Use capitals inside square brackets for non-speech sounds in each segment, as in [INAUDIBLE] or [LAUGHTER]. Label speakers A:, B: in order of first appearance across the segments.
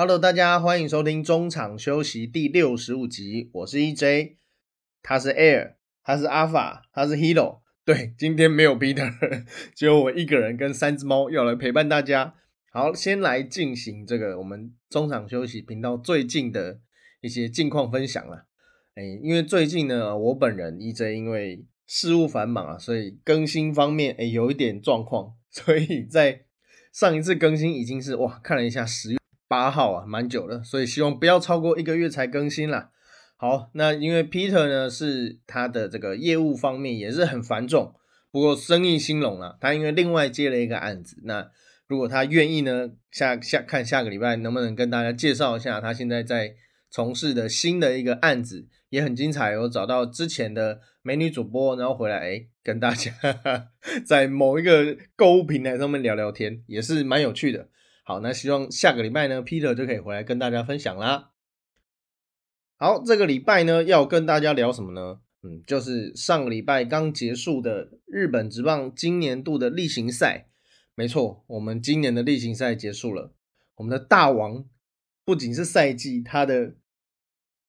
A: Hello，大家欢迎收听中场休息第六十五集，我是 EJ，他是 Air，他是 Alpha，他是 Hero。对，今天没有 Peter，只有我一个人跟三只猫要来陪伴大家。好，先来进行这个我们中场休息频道最近的一些近况分享了。哎，因为最近呢，我本人 EJ 因为事务繁忙啊，所以更新方面哎有一点状况，所以在上一次更新已经是哇，看了一下十月八号啊，蛮久了，所以希望不要超过一个月才更新啦。好，那因为 Peter 呢是他的这个业务方面也是很繁重，不过生意兴隆了，他因为另外接了一个案子，那如果他愿意呢，下下看下个礼拜能不能跟大家介绍一下他现在在从事的新的一个案子，也很精彩，有找到之前的美女主播，然后回来哎跟大家 [LAUGHS] 在某一个购物平台上面聊聊天，也是蛮有趣的。好，那希望下个礼拜呢，Peter 就可以回来跟大家分享啦。好，这个礼拜呢要跟大家聊什么呢？嗯，就是上个礼拜刚结束的日本职棒今年度的例行赛。没错，我们今年的例行赛结束了。我们的大王不仅是赛季，他的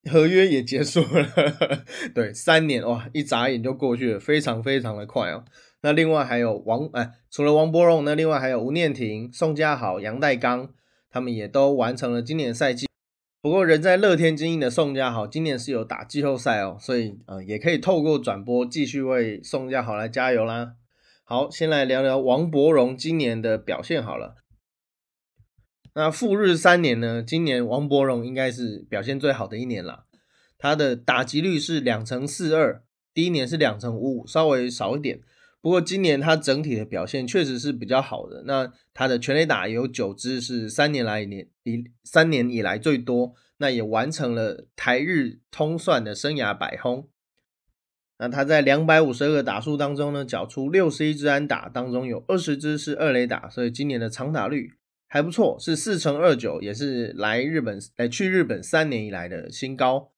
A: 合约也结束了。[LAUGHS] 对，三年哇，一眨眼就过去了，非常非常的快哦。那另外还有王哎，除了王柏荣，那另外还有吴念庭、宋家豪、杨代刚，他们也都完成了今年赛季。不过人在乐天经营的宋家豪，今年是有打季后赛哦，所以呃，也可以透过转播继续为宋家豪来加油啦。好，先来聊聊王伯荣今年的表现好了。那复日三年呢？今年王伯荣应该是表现最好的一年了。他的打击率是两成四二，第一年是两成五五，稍微少一点。不过今年他整体的表现确实是比较好的。那他的全垒打有九支，是三年来年以三年以来最多。那也完成了台日通算的生涯百轰。那他在两百五十二个打数当中呢，缴出六十一支安打，当中有二十支是二垒打，所以今年的长打率还不错，是四乘二九，也是来日本哎去日本三年以来的新高。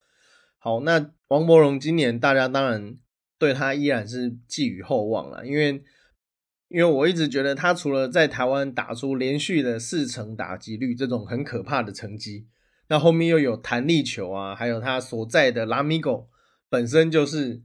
A: 好，那王柏荣今年大家当然对他依然是寄予厚望了，因为因为我一直觉得他除了在台湾打出连续的四成打击率这种很可怕的成绩，那后面又有弹力球啊，还有他所在的拉米狗本身就是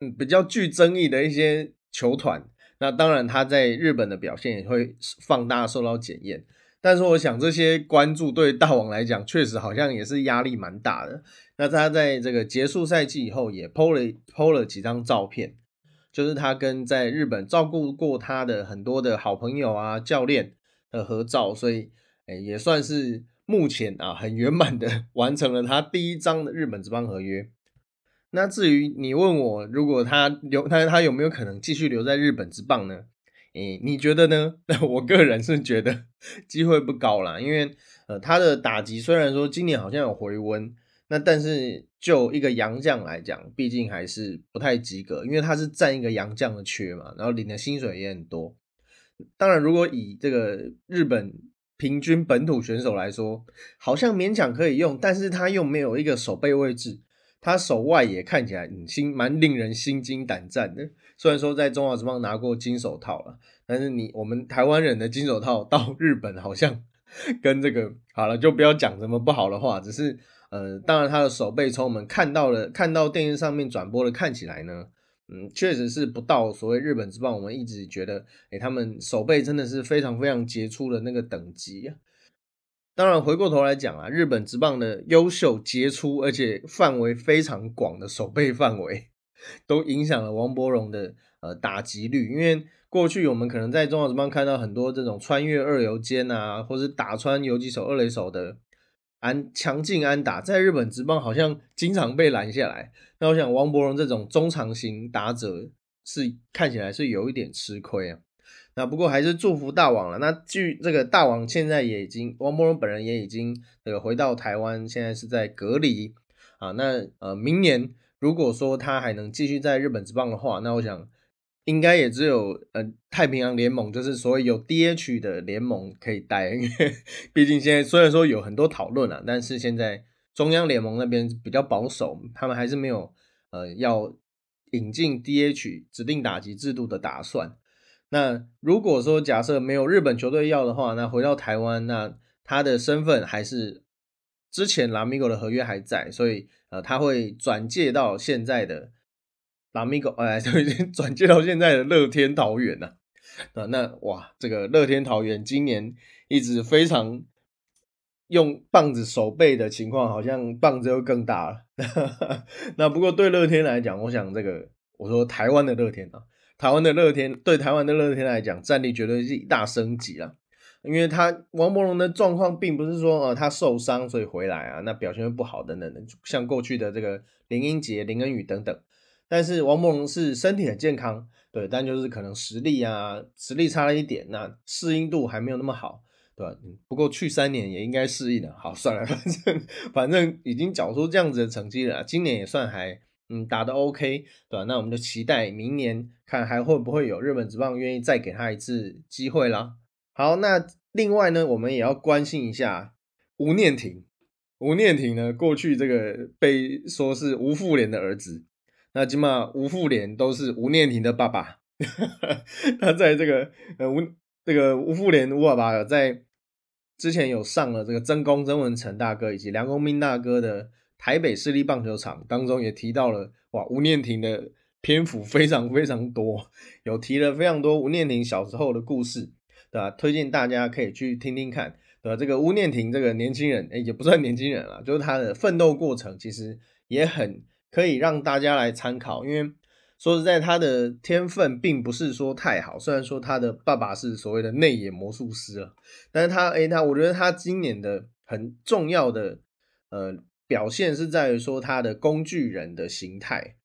A: 嗯。比较具争议的一些球团，那当然他在日本的表现也会放大受到检验。但是我想这些关注对大王来讲，确实好像也是压力蛮大的。那他在这个结束赛季以后，也 PO 了 PO 了几张照片，就是他跟在日本照顾过他的很多的好朋友啊、教练的合照，所以哎，也算是目前啊很圆满的 [LAUGHS] 完成了他第一张的日本职棒合约。那至于你问我，如果他留他他有没有可能继续留在日本之棒呢？诶，你觉得呢？那 [LAUGHS] 我个人是觉得 [LAUGHS] 机会不高啦，因为呃，他的打击虽然说今年好像有回温，那但是就一个洋将来讲，毕竟还是不太及格，因为他是占一个洋将的缺嘛，然后领的薪水也很多。当然，如果以这个日本平均本土选手来说，好像勉强可以用，但是他又没有一个守备位置。他手外也看起来很心蛮令人心惊胆战的。虽然说在中华之邦拿过金手套了，但是你我们台湾人的金手套到日本好像 [LAUGHS] 跟这个好了，就不要讲什么不好的话。只是呃，当然他的手背从我们看到了看到电视上面转播的看起来呢，嗯，确实是不到所谓日本之棒。我们一直觉得，哎，他们手背真的是非常非常杰出的那个等级啊。当然，回过头来讲啊，日本职棒的优秀、杰出，而且范围非常广的守备范围，都影响了王柏荣的呃打击率。因为过去我们可能在中华职棒看到很多这种穿越二游间啊，或是打穿游击手、二垒手的安强劲安打，在日本职棒好像经常被拦下来。那我想，王柏荣这种中长型打者是看起来是有一点吃亏啊。那不过还是祝福大王了。那据这个大王现在也已经，王柏荣本人也已经这个回到台湾，现在是在隔离啊。那呃，明年如果说他还能继续在日本职棒的话，那我想应该也只有呃太平洋联盟，就是所谓有 DH 的联盟可以带。因为 [LAUGHS] 毕竟现在虽然说有很多讨论啊，但是现在中央联盟那边比较保守，他们还是没有呃要引进 DH 指定打击制度的打算。那如果说假设没有日本球队要的话，那回到台湾，那他的身份还是之前拉米狗的合约还在，所以呃他会转借到现在的拉米狗，哎，[LAUGHS] 就已经转借到现在的乐天桃园了。啊，那哇，这个乐天桃园今年一直非常用棒子守备的情况，好像棒子又更大了。[LAUGHS] 那不过对乐天来讲，我想这个我说台湾的乐天啊，台湾的乐天对台湾的乐天来讲，战力绝对是一大升级啊。因为他王柏荣的状况并不是说呃他受伤所以回来啊，那表现会不好等等的，像过去的这个林英杰、林恩宇等等。但是王柏荣是身体很健康。对，但就是可能实力啊，实力差了一点，那适应度还没有那么好，对吧？不过去三年也应该适应了。好，算了，[LAUGHS] 反正反正已经缴出这样子的成绩了，今年也算还嗯打的 OK，对吧？那我们就期待明年看还会不会有日本职棒愿意再给他一次机会啦。好，那另外呢，我们也要关心一下吴念婷。吴念婷呢，过去这个被说是吴富连的儿子。那起码吴富连都是吴念婷的爸爸，[LAUGHS] 他在这个呃吴这个吴富连吴爸爸在之前有上了这个曾公曾文成大哥以及梁公斌大哥的台北市立棒球场当中，也提到了哇吴念婷的篇幅非常非常多，有提了非常多吴念婷小时候的故事，对吧？推荐大家可以去听听看，对吧？这个吴念婷这个年轻人，哎也不算年轻人了，就是他的奋斗过程其实也很。可以让大家来参考，因为说实在，他的天分并不是说太好。虽然说他的爸爸是所谓的内野魔术师了，但是他，诶，他我觉得他今年的很重要的呃表现是在于说他的工具人的形态。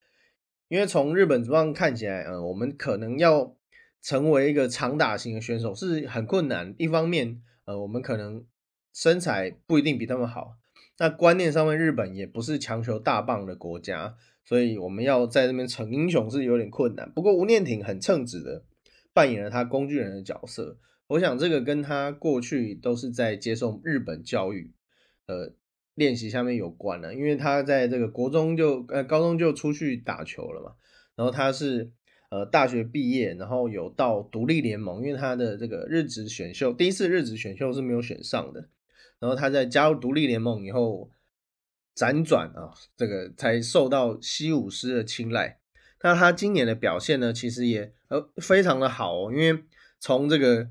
A: 因为从日本这方看起来，呃，我们可能要成为一个长打型的选手是很困难。一方面，呃，我们可能身材不一定比他们好。那观念上面，日本也不是强求大棒的国家，所以我们要在那边逞英雄是有点困难。不过吴念挺很称职的扮演了他工具人的角色，我想这个跟他过去都是在接受日本教育呃练习下面有关了，因为他在这个国中就呃高中就出去打球了嘛，然后他是呃大学毕业，然后有到独立联盟，因为他的这个日职选秀第一次日职选秀是没有选上的。然后他在加入独立联盟以后，辗转啊，这个才受到西武师的青睐。那他今年的表现呢，其实也呃非常的好哦。因为从这个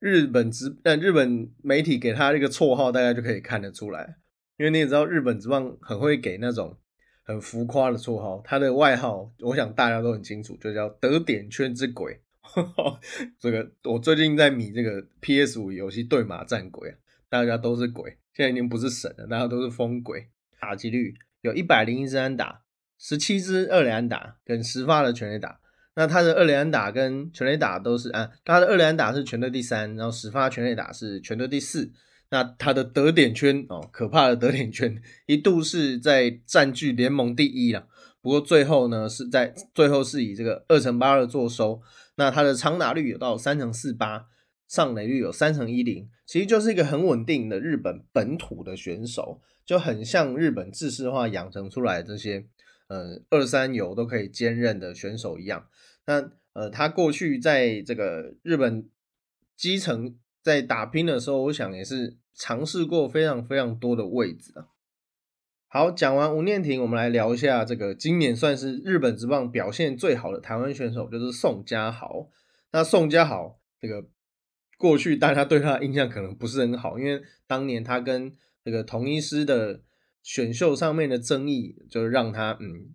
A: 日本职呃日本媒体给他这个绰号，大家就可以看得出来。因为你也知道，日本职棒很会给那种很浮夸的绰号。他的外号，我想大家都很清楚，就叫得点圈之鬼。[LAUGHS] 这个我最近在迷这个 PS 五游戏对马战鬼啊。大家都是鬼，现在已经不是神了，大家都是疯鬼。打击率有一百零一支安打，十七支二连安打跟十发的全垒打。那他的二连安打跟全垒打都是啊，他的二连安打是全队第三，然后十发全垒打是全队第四。那他的得点圈哦，可怕的得点圈，一度是在占据联盟第一了。不过最后呢，是在最后是以这个二乘八二做收。那他的长打率有到三乘四八。上垒率有三成一零，其实就是一个很稳定的日本本土的选手，就很像日本制式化养成出来这些，呃，二三游都可以兼任的选手一样。那呃，他过去在这个日本基层在打拼的时候，我想也是尝试过非常非常多的位置啊。好，讲完吴念婷，我们来聊一下这个今年算是日本职棒表现最好的台湾选手，就是宋家豪。那宋家豪这个。过去大家对他的印象可能不是很好，因为当年他跟这个同一师的选秀上面的争议，就让他嗯，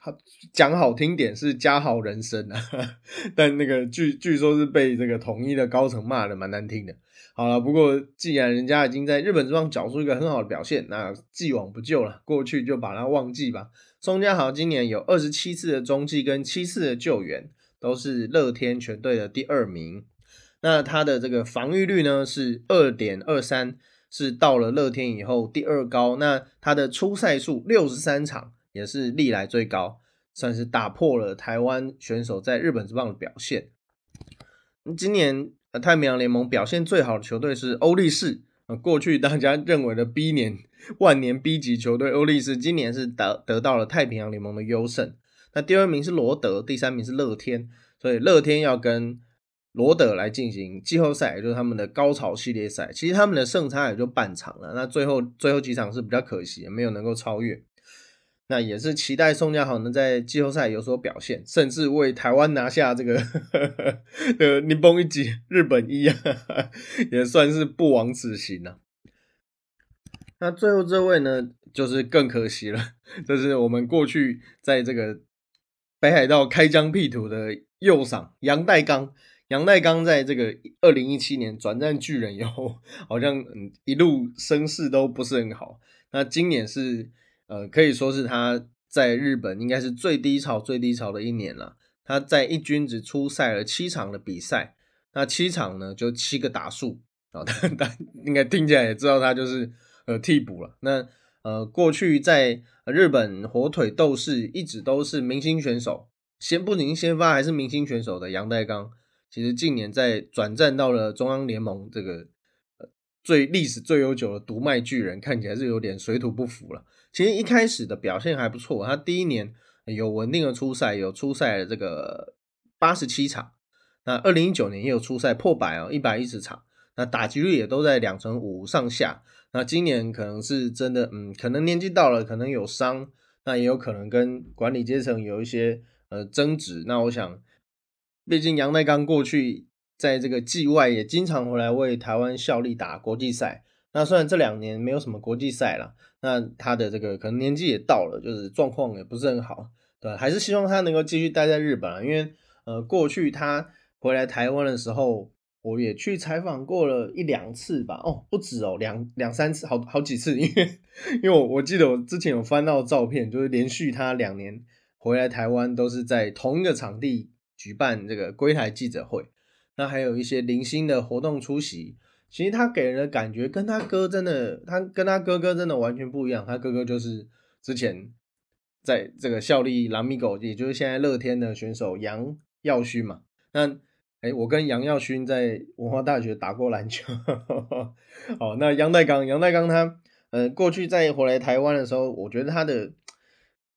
A: 他讲好听点是加好人生啊，[LAUGHS] 但那个据据说是被这个统一的高层骂的蛮难听的。好了，不过既然人家已经在日本这方缴出一个很好的表现，那既往不咎了，过去就把它忘记吧。宋家豪今年有二十七次的中继跟七次的救援，都是乐天全队的第二名。那他的这个防御率呢是二点二三，是到了乐天以后第二高。那他的出赛数六十三场，也是历来最高，算是打破了台湾选手在日本之棒的表现。今年太平洋联盟表现最好的球队是欧力士，呃，过去大家认为的 B 年万年 B 级球队欧力士，今年是得得到了太平洋联盟的优胜。那第二名是罗德，第三名是乐天，所以乐天要跟罗德来进行季后赛，也就是他们的高潮系列赛。其实他们的胜差也就半场了，那最后最后几场是比较可惜，没有能够超越。那也是期待宋家豪能在季后赛有所表现，甚至为台湾拿下这个呃尼崩一级日本一啊，[LAUGHS] 也算是不枉此行啊。那最后这位呢，就是更可惜了，这是我们过去在这个北海道开疆辟土的右赏杨代刚。杨代刚在这个二零一七年转战巨人以后，好像嗯一路声势都不是很好。那今年是。呃，可以说是他在日本应该是最低潮、最低潮的一年了。他在一军只出赛了七场的比赛，那七场呢就七个打数啊，[LAUGHS] 但但应该听起来也知道他就是呃替补了。那呃，过去在日本火腿斗士一直都是明星选手，先不宁先发还是明星选手的杨代刚，其实近年在转战到了中央联盟这个呃最历史最悠久的独卖巨人，看起来是有点水土不服了。其实一开始的表现还不错，他第一年有稳定的出赛，有出赛的这个八十七场。那二零一九年也有出赛破百哦，一百一十场。那打击率也都在两成五上下。那今年可能是真的，嗯，可能年纪到了，可能有伤，那也有可能跟管理阶层有一些呃争执。那我想，毕竟杨代刚过去在这个季外也经常回来为台湾效力打国际赛。那虽然这两年没有什么国际赛了，那他的这个可能年纪也到了，就是状况也不是很好，对还是希望他能够继续待在日本，因为呃，过去他回来台湾的时候，我也去采访过了一两次吧，哦，不止哦，两两三次，好好几次，因为因为我我记得我之前有翻到照片，就是连续他两年回来台湾都是在同一个场地举办这个归台记者会，那还有一些零星的活动出席。其实他给人的感觉跟他哥真的，他跟他哥哥真的完全不一样。他哥哥就是之前在这个效力蓝米狗，也就是现在乐天的选手杨耀勋嘛。那哎，我跟杨耀勋在文化大学打过篮球。哦，那杨代刚，杨代刚他呃，过去在回来台湾的时候，我觉得他的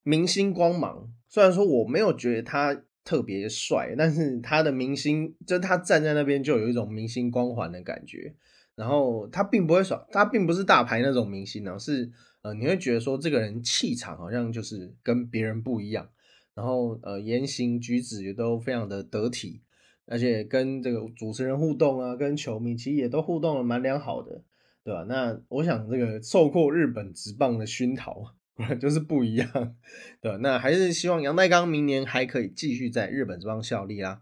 A: 明星光芒，虽然说我没有觉得他。特别帅，但是他的明星，就他站在那边就有一种明星光环的感觉。然后他并不会耍，他并不是大牌那种明星呢，是呃，你会觉得说这个人气场好像就是跟别人不一样。然后呃，言行举止也都非常的得体，而且跟这个主持人互动啊，跟球迷其实也都互动的蛮良好的，对吧？那我想这个受过日本职棒的熏陶。[LAUGHS] 就是不一样，对那还是希望杨代刚明年还可以继续在日本这方效力啦。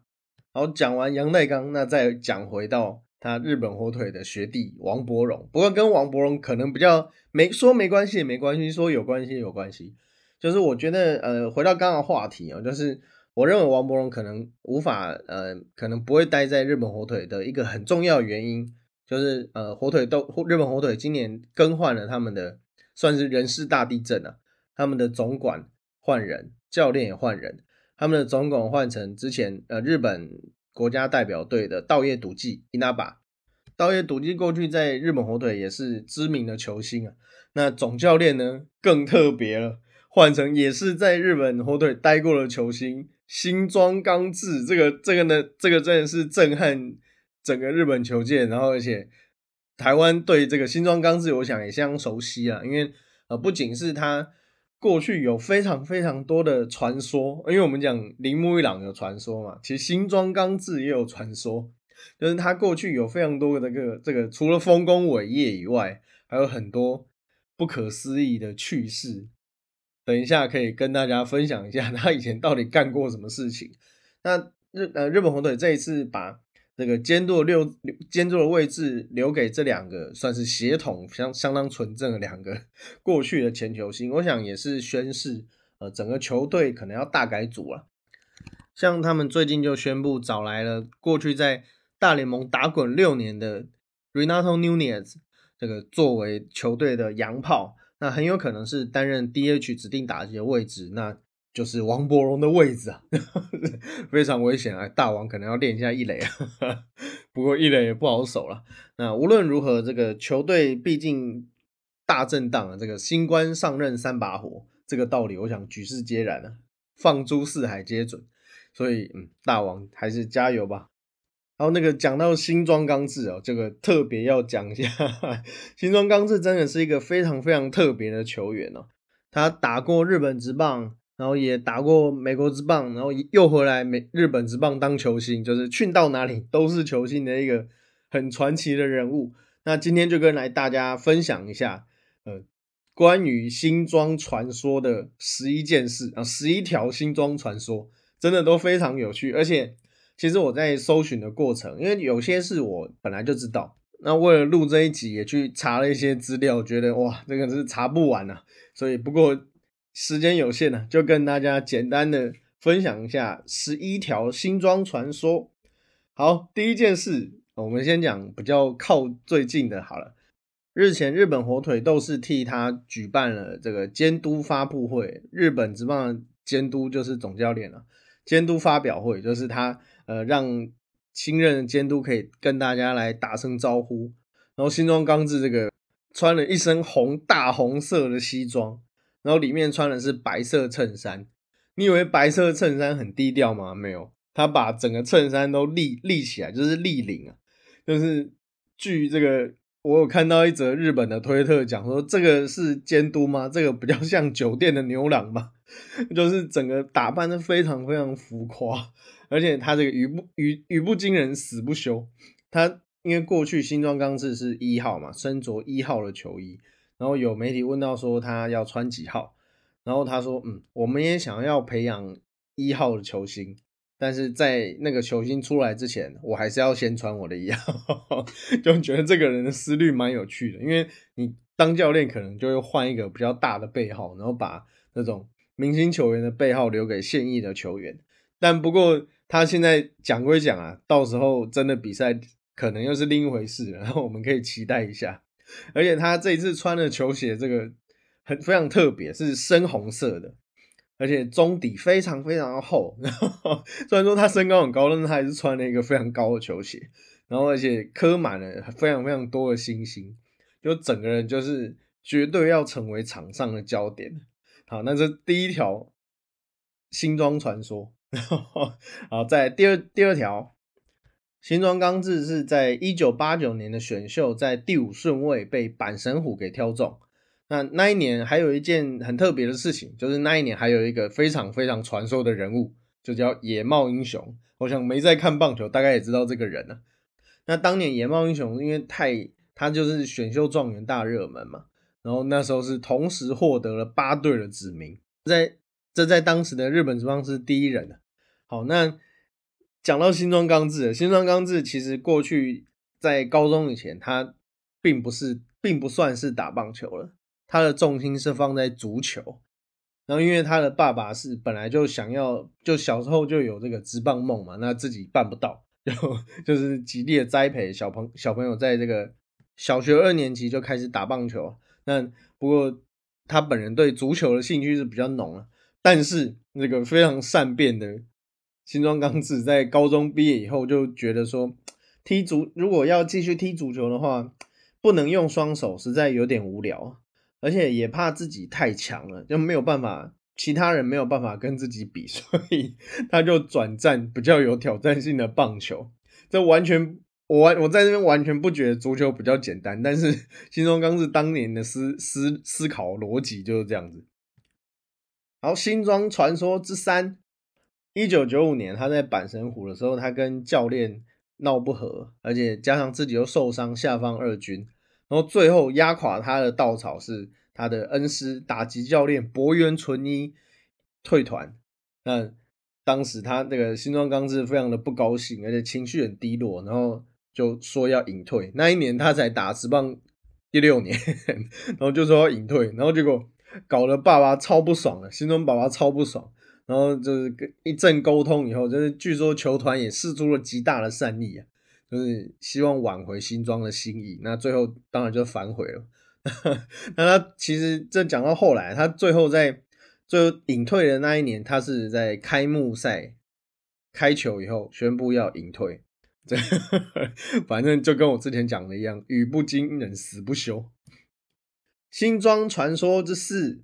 A: 好，讲完杨代刚，那再讲回到他日本火腿的学弟王伯荣。不过跟王伯荣可能比较没说没关系也没关系，说有关系有关系。就是我觉得呃，回到刚刚话题啊，就是我认为王伯荣可能无法呃，可能不会待在日本火腿的一个很重要原因，就是呃，火腿都日本火腿今年更换了他们的。算是人事大地震啊！他们的总管换人，教练也换人。他们的总管换成之前呃日本国家代表队的道叶笃纪伊那巴。道叶笃纪过去在日本火腿也是知名的球星啊。那总教练呢更特别了，换成也是在日本火腿待过的球星新庄刚志。这个这个呢，这个真的是震撼整个日本球界，然后而且。台湾对这个新庄刚志，我想也相当熟悉啊，因为呃，不仅是他过去有非常非常多的传说，因为我们讲铃木一朗有传说嘛，其实新庄刚志也有传说，就是他过去有非常多的这个这个，除了丰功伟业以外，还有很多不可思议的趣事。等一下可以跟大家分享一下 [LAUGHS] 他以前到底干过什么事情。那日呃日本红队这一次把。这个监督六监督的位置留给这两个算是协同相相当纯正的两个 [LAUGHS] 过去的前球星，我想也是宣示呃整个球队可能要大改组了。像他们最近就宣布找来了过去在大联盟打滚六年的 Renato Nunez，这个作为球队的洋炮，那很有可能是担任 DH 指定打击的位置。那就是王伯荣的位置啊，[LAUGHS] 非常危险啊！大王可能要练一下一垒啊，[LAUGHS] 不过一垒也不好守了。那无论如何，这个球队毕竟大震荡啊，这个新官上任三把火，这个道理我想举世皆然啊，放诸四海皆准。所以，嗯，大王还是加油吧。然后那个讲到新庄刚志哦，这个特别要讲一下，[LAUGHS] 新庄刚志真的是一个非常非常特别的球员哦。他打过日本职棒，然后也打过美国之棒，然后又回来美日本之棒当球星，就是去到哪里都是球星的一个很传奇的人物。那今天就跟来大家分享一下，呃，关于新装传说的十一件事啊，十一条新装传说，真的都非常有趣，而且。其实我在搜寻的过程，因为有些是我本来就知道，那为了录这一集也去查了一些资料，觉得哇，这个是查不完啊。所以不过时间有限呢，就跟大家简单的分享一下十一条新装传说。好，第一件事，我们先讲比较靠最近的好了。日前日本火腿斗士替他举办了这个监督发布会，日本职棒监督就是总教练了，监督发表会就是他。呃，让新任监督可以跟大家来打声招呼。然后新庄刚志这个穿了一身红大红色的西装，然后里面穿的是白色衬衫。你以为白色衬衫很低调吗？没有，他把整个衬衫都立立起来，就是立领啊。就是据这个，我有看到一则日本的推特讲说，这个是监督吗？这个比较像酒店的牛郎吗？[LAUGHS] 就是整个打扮的非常非常浮夸。而且他这个语不语语不惊人死不休，他因为过去新装刚志是一号嘛，身着一号的球衣，然后有媒体问到说他要穿几号，然后他说嗯，我们也想要培养一号的球星，但是在那个球星出来之前，我还是要先穿我的一号，[LAUGHS] 就觉得这个人的思虑蛮有趣的，因为你当教练可能就会换一个比较大的背号，然后把那种明星球员的背号留给现役的球员，但不过。他现在讲归讲啊，到时候真的比赛可能又是另一回事，然后我们可以期待一下。而且他这一次穿的球鞋，这个很非常特别，是深红色的，而且中底非常非常的厚。[LAUGHS] 然后虽然说他身高很高，但是他还是穿了一个非常高的球鞋，然后而且刻满了非常非常多的星星，就整个人就是绝对要成为场上的焦点。好，那这第一条新装传说。好，在第二第二条，新庄刚志是在一九八九年的选秀，在第五顺位被阪神虎给挑中。那那一年还有一件很特别的事情，就是那一年还有一个非常非常传说的人物，就叫野茂英雄。我想没在看棒球，大概也知道这个人了。那当年野茂英雄因为太他就是选秀状元大热门嘛，然后那时候是同时获得了八队的指名，在这在当时的日本职棒是第一人好，那讲到新庄刚志，新庄刚志其实过去在高中以前，他并不是，并不算是打棒球了，他的重心是放在足球。然后因为他的爸爸是本来就想要，就小时候就有这个职棒梦嘛，那自己办不到，就 [LAUGHS] 就是极力的栽培小朋小朋友，在这个小学二年级就开始打棒球。那不过他本人对足球的兴趣是比较浓了，但是那个非常善变的。新庄刚志在高中毕业以后就觉得说，[TSK] 踢足如果要继续踢足球的话，[TSK] 不能用双手，实在有点无聊，而且也怕自己太强了，就没有办法，其他人没有办法跟自己比，[LAUGHS] 所以他就转战比较有挑战性的棒球。这完全，我完我在这边完全不觉得足球比较简单，但是 [LAUGHS] 新庄刚志当年的思思思考逻辑就是这样子。好，新庄传说之三。一九九五年，他在阪神虎的时候，他跟教练闹不和，而且加上自己又受伤，下放二军，然后最后压垮他的稻草是他的恩师打击教练博元纯一退团。那当时他那个新庄刚志非常的不高兴，而且情绪很低落，然后就说要隐退。那一年他才打职棒第六年，[LAUGHS] 然后就说要隐退，然后结果搞得爸爸超不爽了，新庄爸爸超不爽。然后就是跟一阵沟通以后，就是据说球团也示出了极大的善意啊，就是希望挽回新庄的心意。那最后当然就反悔了。[LAUGHS] 那他其实这讲到后来，他最后在最后隐退的那一年，他是在开幕赛开球以后宣布要隐退。[LAUGHS] 这反正就跟我之前讲的一样，语不惊人死不休。新庄传说之四。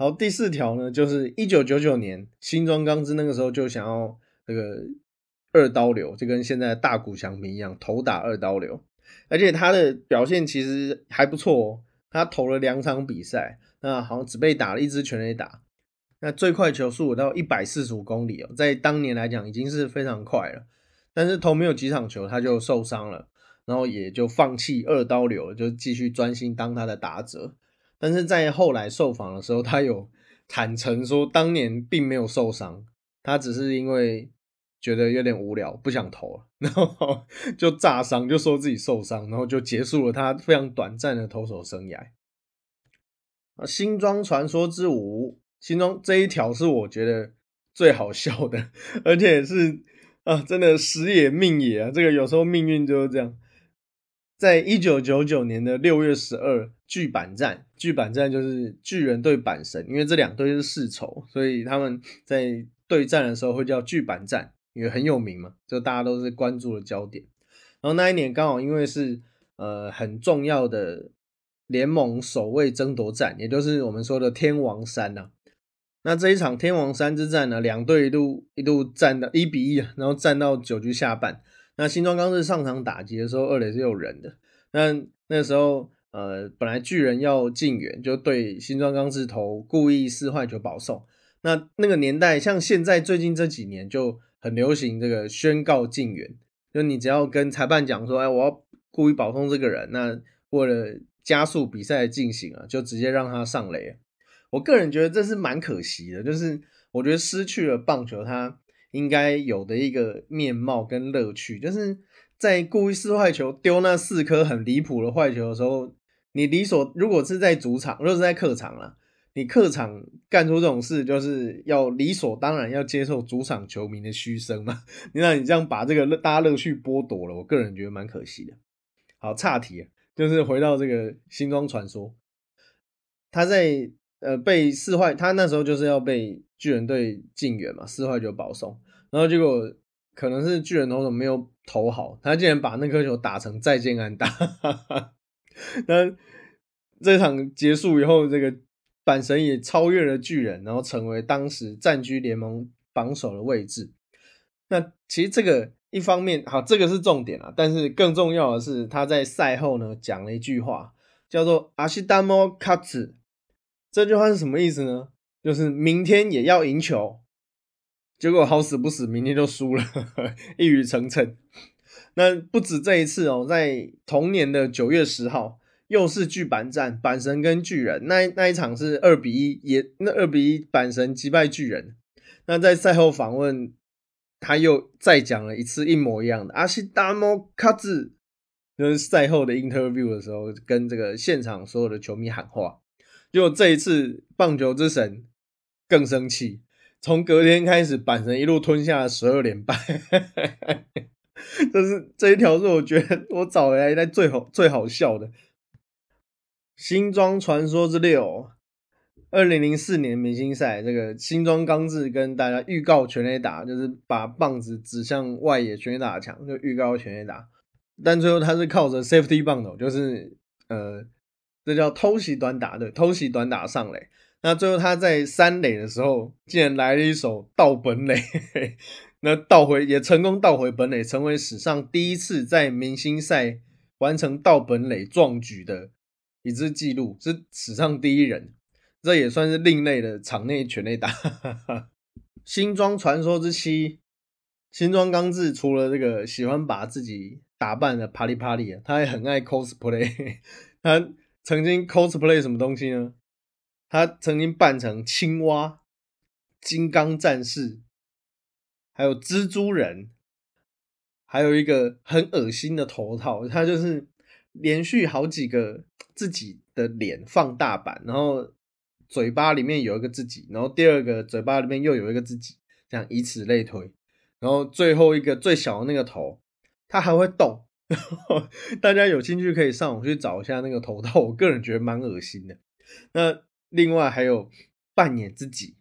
A: 好，第四条呢，就是一九九九年新庄刚志那个时候就想要这个二刀流，就跟现在的大谷翔平一样，投打二刀流，而且他的表现其实还不错哦。他投了两场比赛，那好像只被打了一支全垒打，那最快球速到一百四十五公里哦，在当年来讲已经是非常快了。但是投没有几场球，他就受伤了，然后也就放弃二刀流，就继续专心当他的打者。但是在后来受访的时候，他有坦诚说，当年并没有受伤，他只是因为觉得有点无聊，不想投了，[LAUGHS] 然后就炸伤，就说自己受伤，然后就结束了他非常短暂的投手生涯。啊，新装传说之五，新庄这一条是我觉得最好笑的，[LAUGHS] 而且是。啊，真的时也命也啊！这个有时候命运就是这样。在一九九九年的六月十二，巨板战，巨板战就是巨人对板神，因为这两队是世仇，所以他们在对战的时候会叫巨板战，因为很有名嘛，就大家都是关注的焦点。然后那一年刚好因为是呃很重要的联盟首位争夺战，也就是我们说的天王山呐。那这一场天王山之战呢，两队一度一度战到一比一，然后战到九局下半。那新庄刚是上场打击的时候，二垒是有人的。那那时候，呃，本来巨人要进援，就对新庄刚是投故意四坏球保送。那那个年代，像现在最近这几年就很流行这个宣告进援，就你只要跟裁判讲说，哎，我要故意保送这个人，那为了加速比赛的进行啊，就直接让他上垒。我个人觉得这是蛮可惜的，就是我觉得失去了棒球它应该有的一个面貌跟乐趣，就是在故意四坏球丢那四颗很离谱的坏球的时候，你理所如果是在主场，如果是在客场了，你客场干出这种事，就是要理所当然要接受主场球迷的嘘声嘛？[LAUGHS] 那你这样把这个大家乐趣剥夺了，我个人觉得蛮可惜的。好，岔题，就是回到这个新庄传说，他在。呃，被四坏，他那时候就是要被巨人队进援嘛，四坏就保送，然后结果可能是巨人投手没有投好，他竟然把那颗球打成再见安打。[LAUGHS] 那这场结束以后，这个板神也超越了巨人，然后成为当时占据联盟榜首的位置。那其实这个一方面好，这个是重点啊，但是更重要的是他在赛后呢讲了一句话，叫做阿西达莫卡兹。这句话是什么意思呢？就是明天也要赢球，结果好死不死，明天就输了，一语成谶。那不止这一次哦，在同年的九月十号，又是巨板战，板神跟巨人那那一场是二比一，也那二比一板神击败巨人。那在赛后访问，他又再讲了一次一模一样的阿西达摩卡兹，就是赛后的 interview 的时候，跟这个现场所有的球迷喊话。就这一次，棒球之神更生气。从隔天开始，板神一路吞下了十二连败。[LAUGHS] 这是这一条是我觉得我找来来最好最好笑的。新装传说之六，二零零四年明星赛，这个新装刚志跟大家预告全垒打，就是把棒子指向外野全垒打墙，就预告全垒打。但最后他是靠着 safety 棒头，就是呃。这叫偷袭短打，对，偷袭短打上垒。那最后他在三垒的时候，竟然来了一手倒本垒，[LAUGHS] 那倒回也成功倒回本垒，成为史上第一次在明星赛完成倒本垒壮举的一支记录，是史上第一人。这也算是另类的场内全垒打。[LAUGHS] 新装传说之七，新装刚志除了这个喜欢把自己打扮的啪里啪里，他还很爱 cosplay，[LAUGHS] 他。曾经 cosplay 什么东西呢？他曾经扮成青蛙、金刚战士，还有蜘蛛人，还有一个很恶心的头套。他就是连续好几个自己的脸放大版，然后嘴巴里面有一个自己，然后第二个嘴巴里面又有一个自己，这样以此类推。然后最后一个最小的那个头，它还会动。然 [LAUGHS] 后大家有兴趣可以上网去找一下那个头套，[LAUGHS] 我个人觉得蛮恶心的。那另外还有扮演自己，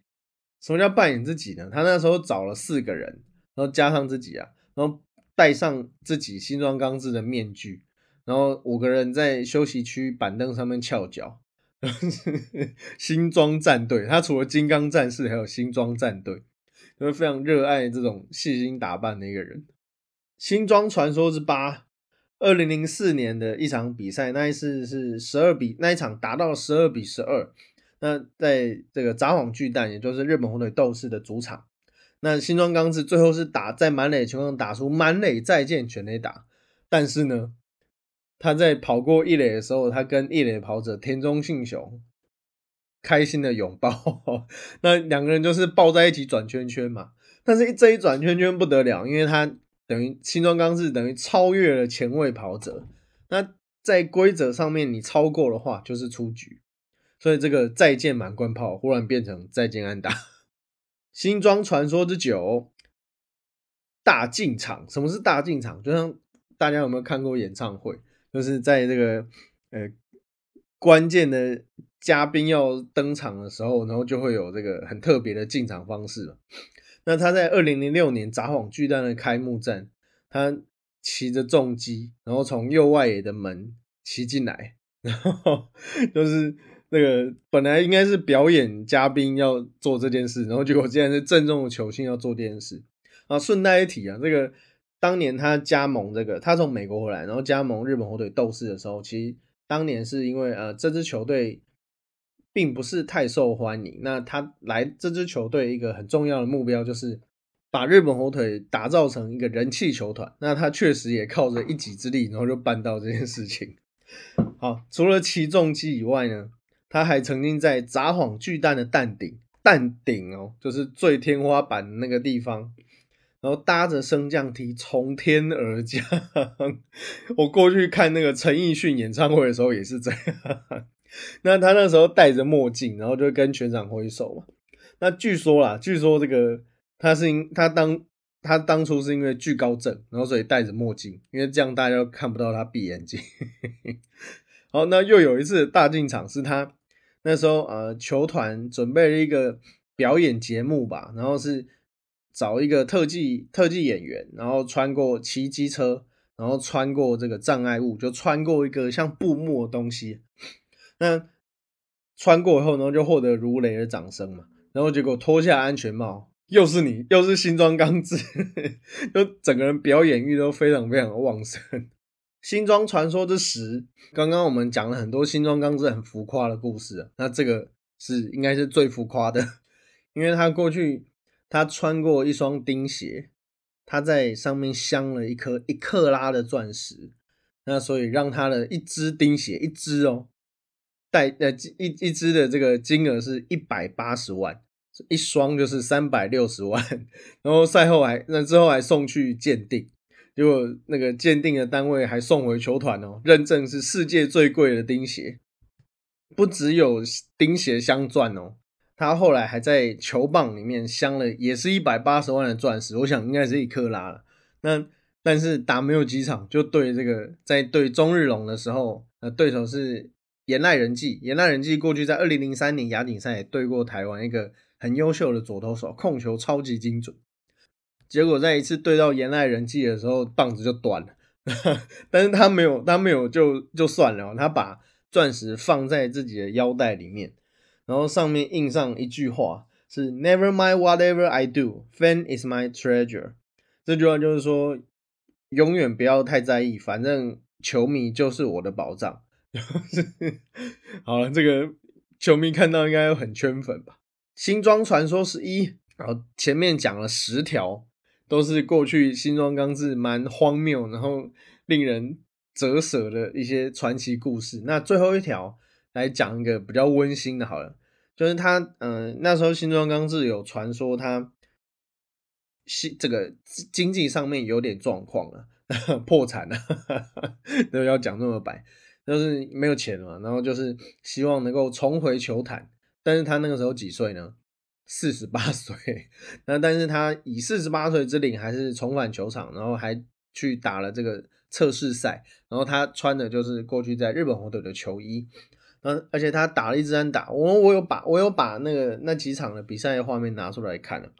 A: 什么叫扮演自己呢？他那时候找了四个人，然后加上自己啊，然后戴上自己新装钢制的面具，然后五个人在休息区板凳上面翘脚。[LAUGHS] 新装战队，他除了金刚战士，还有新装战队。就是非常热爱这种细心打扮的一个人。新装传说之八，二零零四年的一场比赛，那一次是十二比那一场达到十二比十二。那在这个札幌巨蛋，也就是日本红腿斗士的主场，那新庄刚志最后是打在满垒情况打出满垒再见全垒打，但是呢，他在跑过一垒的时候，他跟一垒跑者田中信雄开心的拥抱，[LAUGHS] 那两个人就是抱在一起转圈圈嘛。但是这一转圈圈不得了，因为他等于新庄刚志等于超越了前卫跑者，那在规则上面你超过的话就是出局。所以这个再见满贯炮忽然变成再见安打。[LAUGHS] 新装传说之九大进场，什么是大进场？就像大家有没有看过演唱会？就是在这个呃关键的嘉宾要登场的时候，然后就会有这个很特别的进场方式。那他在二零零六年札幌巨蛋的开幕战，他骑着重机，然后从右外野的门骑进来，然后 [LAUGHS] 就是。那个本来应该是表演嘉宾要做这件事，然后结果竟然是郑重的球星要做这件事啊！顺带一提啊，这个当年他加盟这个，他从美国回来，然后加盟日本火腿斗士的时候，其实当年是因为呃这支球队并不是太受欢迎，那他来这支球队一个很重要的目标就是把日本火腿打造成一个人气球团，那他确实也靠着一己之力，然后就办到这件事情。好，除了起重机以外呢？他还曾经在札幌巨蛋的蛋顶，蛋顶哦，就是最天花板那个地方，然后搭着升降梯从天而降。[LAUGHS] 我过去看那个陈奕迅演唱会的时候也是这样。[LAUGHS] 那他那时候戴着墨镜，然后就跟全场挥手嘛。那据说啦，据说这个他是因他当他当初是因为惧高症，然后所以戴着墨镜，因为这样大家都看不到他闭眼睛。[LAUGHS] 好，那又有一次大进场是他。那时候，呃，球团准备了一个表演节目吧，然后是找一个特技特技演员，然后穿过骑机车，然后穿过这个障碍物，就穿过一个像布幕的东西。那穿过以后，然后就获得如雷的掌声嘛。然后结果脱下安全帽，又是你，又是新装钢制，[LAUGHS] 就整个人表演欲都非常非常的旺盛。新装传说之十，刚刚我们讲了很多新装刚志很浮夸的故事，那这个是应该是最浮夸的，[LAUGHS] 因为他过去他穿过一双钉鞋，他在上面镶了一颗一克拉的钻石，那所以让他的一只钉鞋一只哦，带呃一一只的这个金额是一百八十万，一双就是三百六十万，然后赛后还那之后还送去鉴定。结果那个鉴定的单位还送回球团哦，认证是世界最贵的钉鞋，不只有钉鞋镶钻哦，他后来还在球棒里面镶了，也是一百八十万的钻石，我想应该是一克拉了。那但是打没有几场，就对这个在对中日龙的时候，呃，对手是岩濑仁纪，岩濑仁纪过去在二零零三年亚锦赛也对过台湾一个很优秀的左投手，控球超级精准。结果在一次对到岩濑人纪的时候，棒子就断了。[LAUGHS] 但是他没有，他没有就就算了，他把钻石放在自己的腰带里面，然后上面印上一句话是 “Never mind whatever I do, fan is my treasure”。这句话就是说，永远不要太在意，反正球迷就是我的宝藏。[LAUGHS] 好了，这个球迷看到应该很圈粉吧？新装传说是一，然后前面讲了十条。都是过去新装刚制蛮荒谬，然后令人折舍的一些传奇故事。那最后一条来讲一个比较温馨的，好了，就是他，嗯，那时候新装刚制有传说他，新这个经济上面有点状况了，[LAUGHS] 破产了，[LAUGHS] 都要讲这么白，就是没有钱嘛，然后就是希望能够重回球坛，但是他那个时候几岁呢？四十八岁，[LAUGHS] 那但是他以四十八岁之龄还是重返球场，然后还去打了这个测试赛，然后他穿的就是过去在日本红队的球衣，嗯，而且他打了一支安打，我我有把我有把那个那几场的比赛的画面拿出来看了，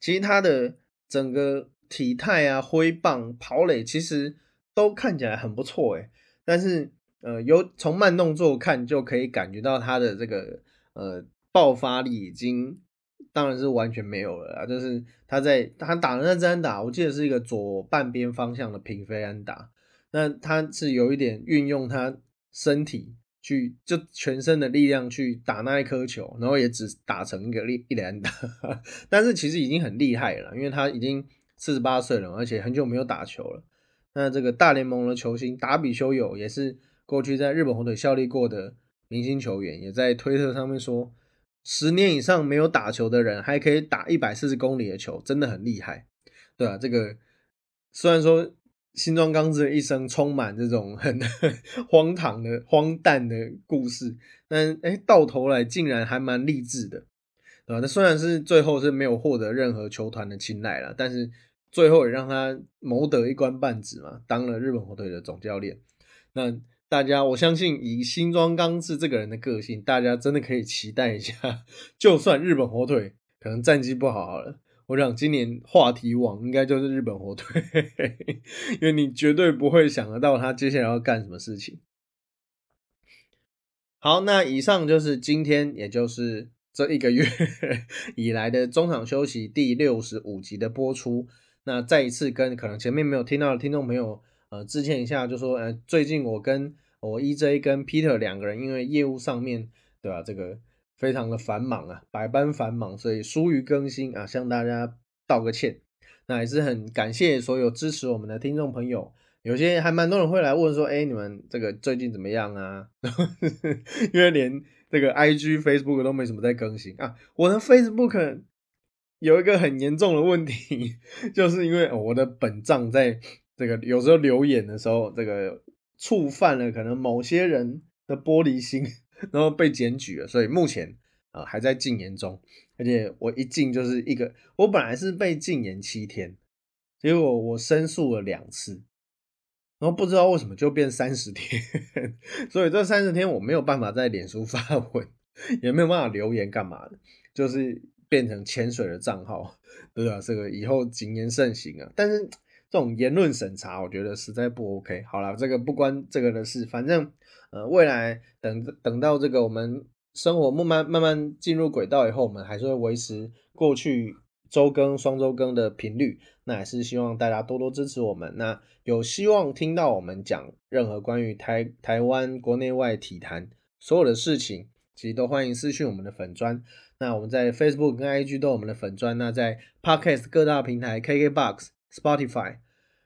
A: 其实他的整个体态啊、挥棒、跑垒其实都看起来很不错诶，但是呃，有从慢动作看就可以感觉到他的这个呃爆发力已经。当然是完全没有了啊。就是他在他打的那支安打，我记得是一个左半边方向的平飞安打，那他是有一点运用他身体去，就全身的力量去打那一颗球，然后也只打成一个一一连打，[LAUGHS] 但是其实已经很厉害了，因为他已经四十八岁了，而且很久没有打球了。那这个大联盟的球星达比修有也是过去在日本火腿效力过的明星球员，也在推特上面说，十年以上没有打球的人还可以打一百四十公里的球，真的很厉害，对啊，这个虽然说新庄刚志的一生充满这种很 [LAUGHS] 荒唐的荒诞的故事，但哎，到头来竟然还蛮励志的，对吧？那虽然是最后是没有获得任何球团的青睐了，但是。最后也让他谋得一官半职嘛，当了日本火腿的总教练。那大家，我相信以新庄刚志这个人的个性，大家真的可以期待一下。[LAUGHS] 就算日本火腿可能战绩不好好了，我想今年话题网应该就是日本火腿，[LAUGHS] 因为你绝对不会想得到他接下来要干什么事情。好，那以上就是今天，也就是这一个月 [LAUGHS] 以来的中场休息第六十五集的播出。那再一次跟可能前面没有听到的听众朋友，呃，致歉一下，就说，呃，最近我跟我 EJ 跟 Peter 两个人因为业务上面，对吧，这个非常的繁忙啊，百般繁忙，所以疏于更新啊，向大家道个歉。那也是很感谢所有支持我们的听众朋友，有些还蛮多人会来问说，哎，你们这个最近怎么样啊？[LAUGHS] 因为连这个 IG、Facebook 都没什么在更新啊，我的 Facebook。有一个很严重的问题，[LAUGHS] 就是因为我的本账在这个有时候留言的时候，这个触犯了可能某些人的玻璃心，[LAUGHS] 然后被检举了，所以目前啊还在禁言中。而且我一禁就是一个，我本来是被禁言七天，结果我申诉了两次，然后不知道为什么就变三十天，[LAUGHS] 所以这三十天我没有办法在脸书发文，也没有办法留言干嘛的，就是。变成潜水的账号，对啊？这个以后谨言慎行啊。但是这种言论审查，我觉得实在不 OK。好了，这个不关这个的事，反正呃，未来等等到这个我们生活慢慢慢慢进入轨道以后，我们还是会维持过去周更、双周更的频率。那也是希望大家多多支持我们。那有希望听到我们讲任何关于台台湾国内外体坛所有的事情，其实都欢迎私讯我们的粉砖。那我们在 Facebook 跟 IG 都有我们的粉砖，那在 Podcast 各大平台，KKBox、Spotify，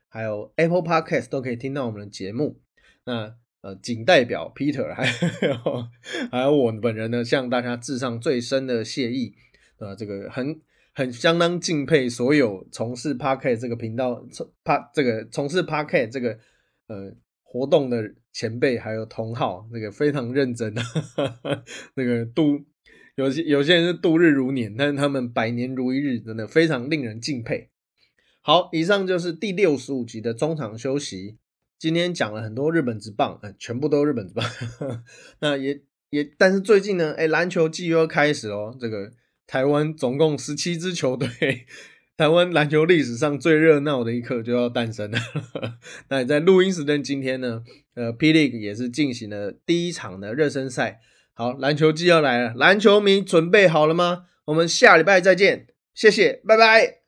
A: 还有 Apple Podcast 都可以听到我们的节目。那呃，仅代表 Peter 还有还有我本人呢，向大家致上最深的谢意。呃，这个很很相当敬佩所有从事 Podcast 这个频道，从 P 这个从事 Podcast 这个呃活动的前辈还有同好，那个非常认真 [LAUGHS] 那个都。有些有些人是度日如年，但是他们百年如一日，真的非常令人敬佩。好，以上就是第六十五集的中场休息。今天讲了很多日本之棒，呃，全部都日本之棒。[LAUGHS] 那也也，但是最近呢，哎，篮球季又要开始哦。这个台湾总共十七支球队，台湾篮球历史上最热闹的一刻就要诞生了。[LAUGHS] 那在录音时间今天呢，呃，P League 也是进行了第一场的热身赛。好，篮球季要来了，篮球迷准备好了吗？我们下礼拜再见，谢谢，拜拜。